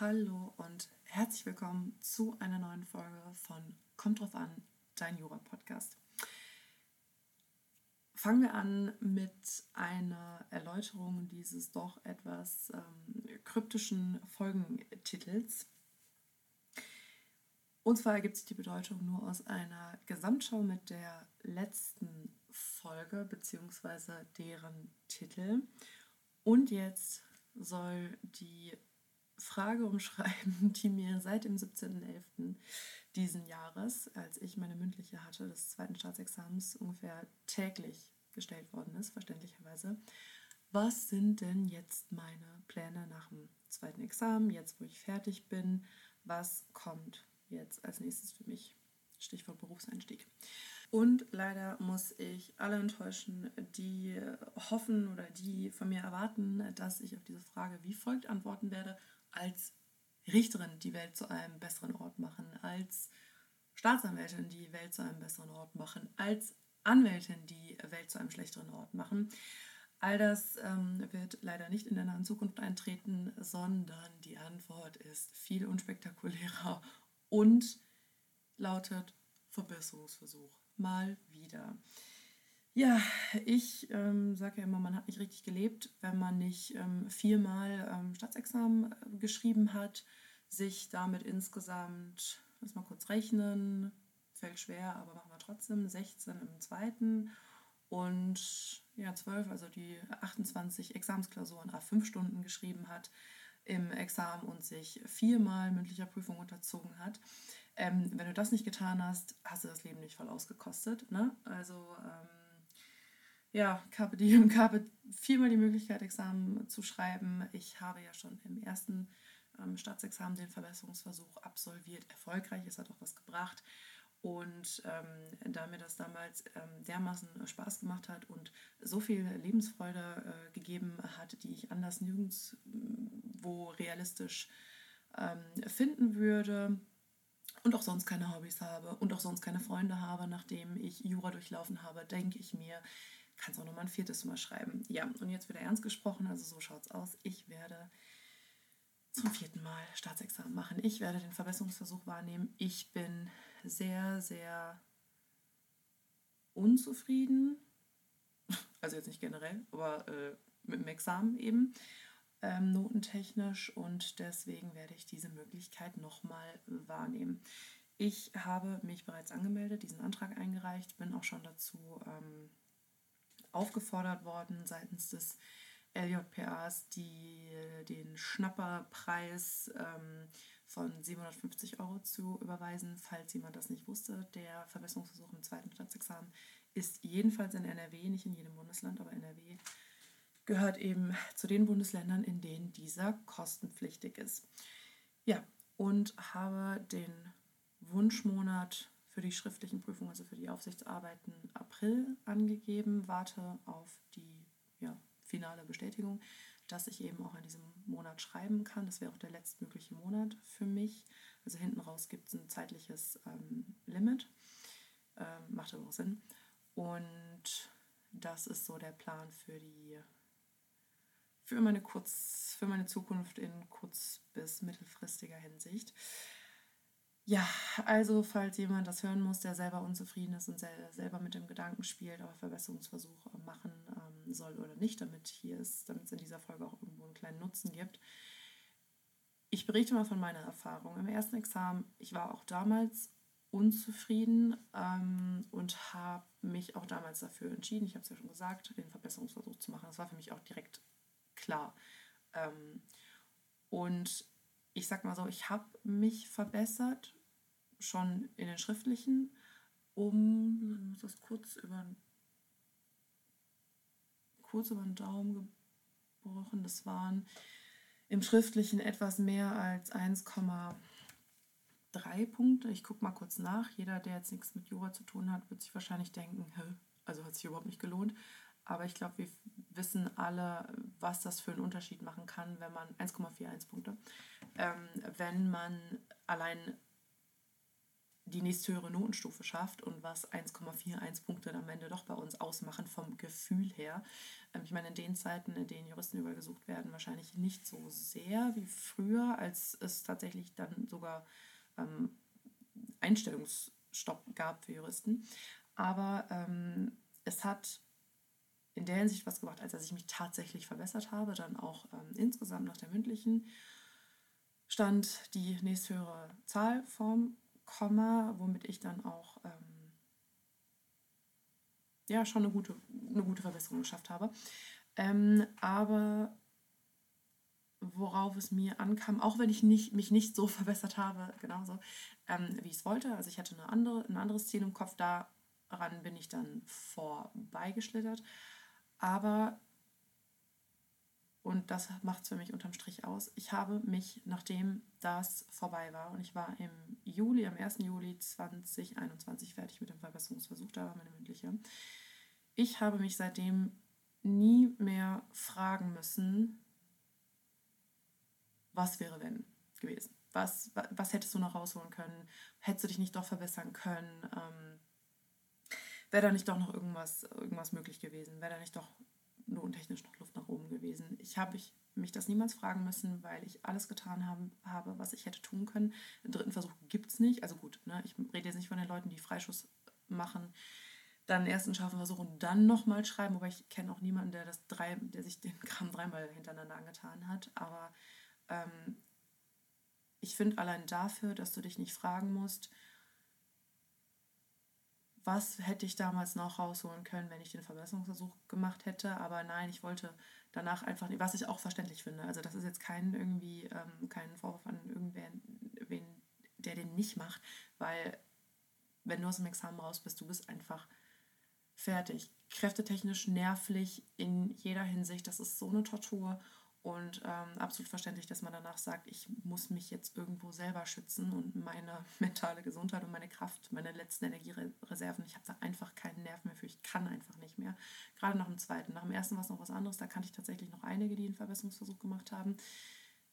Hallo und herzlich willkommen zu einer neuen Folge von Kommt drauf an, dein Jura-Podcast. Fangen wir an mit einer Erläuterung dieses doch etwas ähm, kryptischen Folgentitels. Und zwar ergibt sich die Bedeutung nur aus einer Gesamtschau mit der letzten Folge bzw. deren Titel. Und jetzt soll die Frage umschreiben, die mir seit dem 17.11. diesen Jahres, als ich meine mündliche hatte, des zweiten Staatsexamens, ungefähr täglich gestellt worden ist, verständlicherweise. Was sind denn jetzt meine Pläne nach dem zweiten Examen, jetzt wo ich fertig bin? Was kommt jetzt als nächstes für mich? Stichwort Berufseinstieg. Und leider muss ich alle enttäuschen, die hoffen oder die von mir erwarten, dass ich auf diese Frage wie folgt antworten werde, als Richterin die Welt zu einem besseren Ort machen, als Staatsanwältin die Welt zu einem besseren Ort machen, als Anwältin die Welt zu einem schlechteren Ort machen. All das ähm, wird leider nicht in der nahen Zukunft eintreten, sondern die Antwort ist viel unspektakulärer und lautet Verbesserungsversuch. Mal wieder. Ja, ich ähm, sage ja immer, man hat nicht richtig gelebt, wenn man nicht ähm, viermal ähm, Staatsexamen äh, geschrieben hat, sich damit insgesamt, lass mal kurz rechnen, fällt schwer, aber machen wir trotzdem, 16 im zweiten und ja, 12, also die 28 Examensklausuren a 5 Stunden geschrieben hat im Examen und sich viermal mündlicher Prüfung unterzogen hat. Ähm, wenn du das nicht getan hast, hast du das Leben nicht voll ausgekostet. Ne? Also ähm, ja, Carpe Diem, Carpe viermal die Möglichkeit, Examen zu schreiben. Ich habe ja schon im ersten ähm, Staatsexamen den Verbesserungsversuch absolviert, erfolgreich. Es hat auch was gebracht. Und ähm, da mir das damals ähm, dermaßen Spaß gemacht hat und so viel Lebensfreude äh, gegeben hat, die ich anders nirgendwo realistisch ähm, finden würde und auch sonst keine Hobbys habe und auch sonst keine Freunde habe, nachdem ich Jura durchlaufen habe, denke ich mir, kannst auch noch mal ein viertes Mal schreiben. Ja, und jetzt wieder ernst gesprochen, also so schaut es aus. Ich werde zum vierten Mal Staatsexamen machen. Ich werde den Verbesserungsversuch wahrnehmen. Ich bin sehr, sehr unzufrieden. Also jetzt nicht generell, aber äh, mit dem Examen eben, ähm, notentechnisch. Und deswegen werde ich diese Möglichkeit nochmal wahrnehmen. Ich habe mich bereits angemeldet, diesen Antrag eingereicht, bin auch schon dazu ähm, aufgefordert worden seitens des LJPAs, die den Schnapperpreis ähm, von 750 Euro zu überweisen, falls jemand das nicht wusste. Der Verbesserungsversuch im zweiten Staatsexamen ist jedenfalls in NRW, nicht in jedem Bundesland, aber NRW gehört eben zu den Bundesländern, in denen dieser kostenpflichtig ist. Ja, und habe den Wunschmonat für die schriftlichen Prüfungen, also für die Aufsichtsarbeiten, April angegeben. Warte auf die ja, finale Bestätigung, dass ich eben auch in diesem Monat schreiben kann. Das wäre auch der letztmögliche Monat für mich. Also hinten raus gibt es ein zeitliches ähm, Limit. Ähm, macht aber auch Sinn. Und das ist so der Plan für die für meine kurz für meine Zukunft in kurz bis mittelfristiger Hinsicht. Ja, also falls jemand das hören muss, der selber unzufrieden ist und selber mit dem Gedanken spielt, ob er Verbesserungsversuche machen ähm, soll oder nicht, damit hier ist, damit es in dieser Folge auch irgendwo einen kleinen Nutzen gibt. Ich berichte mal von meiner Erfahrung. Im ersten Examen, ich war auch damals unzufrieden ähm, und habe mich auch damals dafür entschieden, ich habe es ja schon gesagt, den Verbesserungsversuch zu machen. Das war für mich auch direkt klar. Ähm, und ich sag mal so, ich habe mich verbessert, schon in den schriftlichen, um, ich muss das kurz über, kurz über den Daumen gebrochen, das waren im schriftlichen etwas mehr als 1,3 Punkte. Ich gucke mal kurz nach. Jeder, der jetzt nichts mit Jura zu tun hat, wird sich wahrscheinlich denken, also hat sich überhaupt nicht gelohnt. Aber ich glaube, wir wissen alle, was das für einen Unterschied machen kann, wenn man 1,41 Punkte, ähm, wenn man allein die nächsthöhere Notenstufe schafft und was 1,41 Punkte am Ende doch bei uns ausmachen vom Gefühl her. Ähm, ich meine, in den Zeiten, in denen Juristen übergesucht werden, wahrscheinlich nicht so sehr wie früher, als es tatsächlich dann sogar ähm, Einstellungsstopp gab für Juristen. Aber ähm, es hat in der Hinsicht was gebracht, als dass ich mich tatsächlich verbessert habe, dann auch ähm, insgesamt nach der mündlichen stand die nächsthöhere Zahl vom Komma, womit ich dann auch ähm, ja schon eine gute, eine gute Verbesserung geschafft habe. Ähm, aber worauf es mir ankam, auch wenn ich nicht, mich nicht so verbessert habe, genauso ähm, wie ich es wollte. Also ich hatte eine andere, ein anderes Ziel im Kopf, daran bin ich dann vorbeigeschlittert. Aber, und das macht es für mich unterm Strich aus, ich habe mich, nachdem das vorbei war, und ich war im Juli, am 1. Juli 2021 fertig mit dem Verbesserungsversuch, da war meine mündliche, ich habe mich seitdem nie mehr fragen müssen, was wäre wenn gewesen. Was, was hättest du noch rausholen können? Hättest du dich nicht doch verbessern können? Ähm, Wäre da nicht doch noch irgendwas, irgendwas möglich gewesen? Wäre da nicht doch lohntechnisch noch Luft nach oben gewesen? Ich habe ich, mich das niemals fragen müssen, weil ich alles getan haben, habe, was ich hätte tun können. Den dritten Versuch gibt es nicht. Also gut, ne, ich rede jetzt nicht von den Leuten, die Freischuss machen, dann einen ersten scharfen Versuch und dann nochmal schreiben, wobei ich kenne auch niemanden, der das drei, der sich den Kram dreimal hintereinander angetan hat. Aber ähm, ich finde allein dafür, dass du dich nicht fragen musst, was hätte ich damals noch rausholen können, wenn ich den Verbesserungsversuch gemacht hätte. Aber nein, ich wollte danach einfach, was ich auch verständlich finde. Also das ist jetzt kein irgendwie ähm, kein Vorwurf an irgendwen, wen, der den nicht macht, weil wenn du aus dem Examen raus bist, du bist einfach fertig. Kräftetechnisch, nervlich in jeder Hinsicht. Das ist so eine Tortur. Und ähm, absolut verständlich, dass man danach sagt, ich muss mich jetzt irgendwo selber schützen und meine mentale Gesundheit und meine Kraft, meine letzten Energiereserven, ich habe da einfach keinen Nerv mehr für, ich kann einfach nicht mehr. Gerade nach dem zweiten. Nach dem ersten war es noch was anderes, da kannte ich tatsächlich noch einige, die einen Verbesserungsversuch gemacht haben.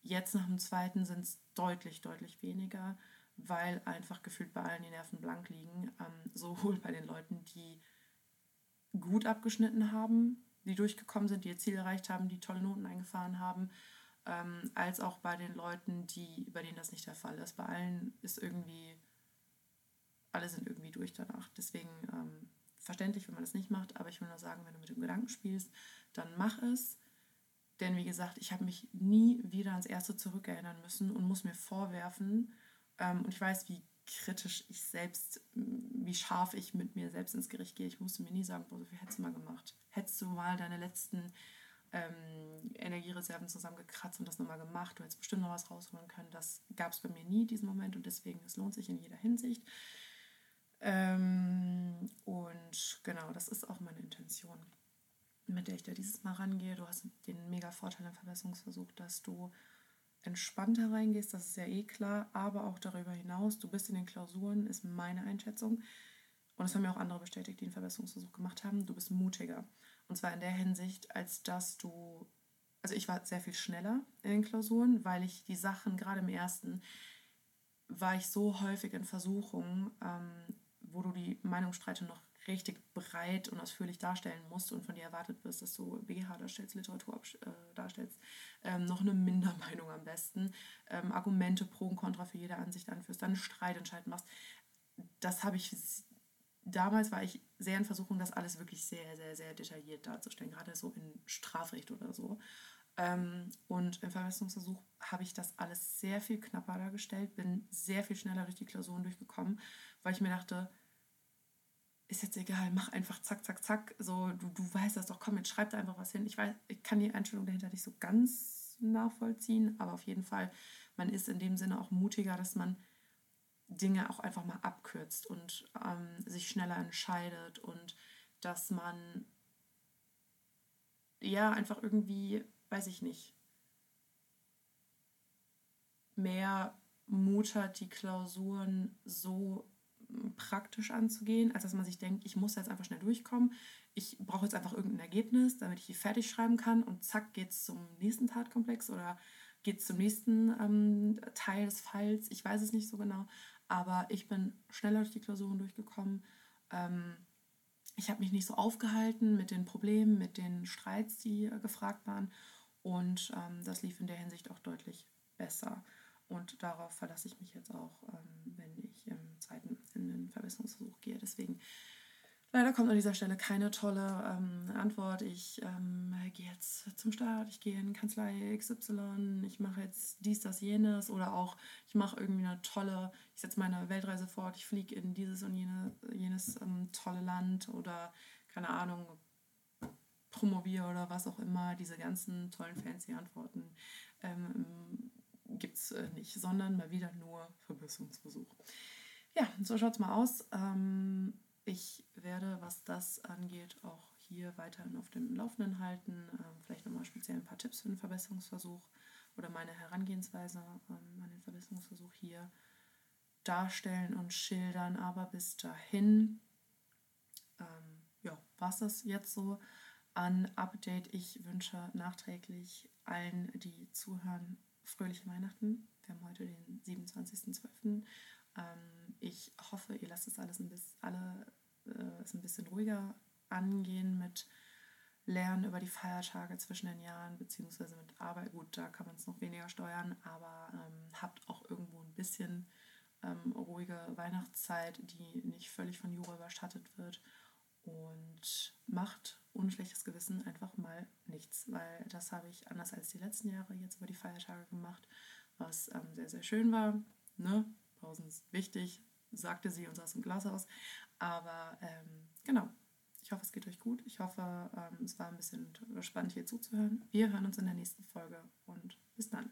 Jetzt nach dem zweiten sind es deutlich, deutlich weniger, weil einfach gefühlt bei allen die Nerven blank liegen. Ähm, sowohl bei den Leuten, die gut abgeschnitten haben, die durchgekommen sind, die ihr Ziel erreicht haben, die tolle Noten eingefahren haben, ähm, als auch bei den Leuten, die, bei denen das nicht der Fall ist. Bei allen ist irgendwie, alle sind irgendwie durch danach. Deswegen ähm, verständlich, wenn man das nicht macht, aber ich will nur sagen, wenn du mit dem Gedanken spielst, dann mach es. Denn wie gesagt, ich habe mich nie wieder ans Erste zurückerinnern müssen und muss mir vorwerfen, ähm, und ich weiß, wie kritisch ich selbst, wie scharf ich mit mir selbst ins Gericht gehe. Ich musste mir nie sagen, boah, so viel hättest du mal gemacht. Hättest du mal deine letzten ähm, Energiereserven zusammengekratzt und das nochmal gemacht, du hättest bestimmt noch was rausholen können. Das gab es bei mir nie, diesen Moment, und deswegen, es lohnt sich in jeder Hinsicht. Ähm, und genau, das ist auch meine Intention, mit der ich da dieses Mal rangehe. Du hast den mega Vorteil im Verbesserungsversuch, dass du entspannter reingehst, das ist ja eh klar, aber auch darüber hinaus, du bist in den Klausuren, ist meine Einschätzung, und das haben mir auch andere bestätigt, die einen Verbesserungsversuch gemacht haben, du bist mutiger. Und zwar in der Hinsicht, als dass du, also ich war sehr viel schneller in den Klausuren, weil ich die Sachen, gerade im ersten, war ich so häufig in Versuchungen, ähm, wo du die Meinungsstreite noch richtig breit und ausführlich darstellen musst und von dir erwartet wirst, dass du BGH darstellst, Literatur äh, darstellst, ähm, noch eine Mindermeinung am besten, ähm, Argumente pro und contra für jede Ansicht anführst, dann einen Streitentscheid machst. Das habe ich, damals war ich sehr in Versuchung, das alles wirklich sehr, sehr, sehr detailliert darzustellen, gerade so in Strafrecht oder so. Ähm, und im Verbesserungsversuch habe ich das alles sehr viel knapper dargestellt, bin sehr viel schneller durch die Klausuren durchgekommen, weil ich mir dachte, ist jetzt egal, mach einfach zack, zack, zack. So, du, du weißt das doch, komm, jetzt schreib da einfach was hin. Ich weiß, ich kann die Einstellung dahinter nicht so ganz nachvollziehen, aber auf jeden Fall, man ist in dem Sinne auch mutiger, dass man Dinge auch einfach mal abkürzt und ähm, sich schneller entscheidet und dass man ja einfach irgendwie, weiß ich nicht, mehr Mut hat, die Klausuren so praktisch anzugehen, als dass man sich denkt, ich muss jetzt einfach schnell durchkommen. Ich brauche jetzt einfach irgendein Ergebnis, damit ich die fertig schreiben kann und zack geht es zum nächsten Tatkomplex oder geht es zum nächsten ähm, Teil des Falls. Ich weiß es nicht so genau, Aber ich bin schneller durch die Klausuren durchgekommen. Ähm, ich habe mich nicht so aufgehalten mit den Problemen, mit den Streits, die äh, gefragt waren. Und ähm, das lief in der Hinsicht auch deutlich besser. Und darauf verlasse ich mich jetzt auch, ähm, wenn ich im zweiten in den Verbesserungsversuch gehe. Deswegen Leider kommt an dieser Stelle keine tolle ähm, Antwort. Ich ähm, gehe jetzt zum Start, ich gehe in Kanzlei XY, ich mache jetzt dies, das, jenes oder auch ich mache irgendwie eine tolle, ich setze meine Weltreise fort, ich fliege in dieses und jene, jenes ähm, tolle Land oder keine Ahnung, promoviere oder was auch immer. Diese ganzen tollen fancy Antworten ähm, gibt es äh, nicht, sondern mal wieder nur Verbesserungsversuch. Ja, so schaut es mal aus. Ähm, ich werde, was das angeht, auch hier weiterhin auf dem Laufenden halten. Ähm, vielleicht nochmal speziell ein paar Tipps für den Verbesserungsversuch oder meine Herangehensweise ähm, an den Verbesserungsversuch hier darstellen und schildern. Aber bis dahin, ähm, ja, war das jetzt so an Update. Ich wünsche nachträglich allen, die zuhören, fröhliche Weihnachten. Wir haben heute den 27.12. Ähm, ich hoffe, ihr lasst es alles ein bisschen, alle, äh, es ein bisschen ruhiger angehen mit Lernen über die Feiertage zwischen den Jahren, beziehungsweise mit Arbeit. Gut, da kann man es noch weniger steuern, aber ähm, habt auch irgendwo ein bisschen ähm, ruhige Weihnachtszeit, die nicht völlig von Jura überschattet wird. Und macht ohne schlechtes Gewissen einfach mal nichts, weil das habe ich anders als die letzten Jahre jetzt über die Feiertage gemacht, was ähm, sehr, sehr schön war. Ne? Pausen ist wichtig, sagte sie und saß im Glashaus. Aber ähm, genau, ich hoffe, es geht euch gut. Ich hoffe, ähm, es war ein bisschen spannend hier zuzuhören. Wir hören uns in der nächsten Folge und bis dann.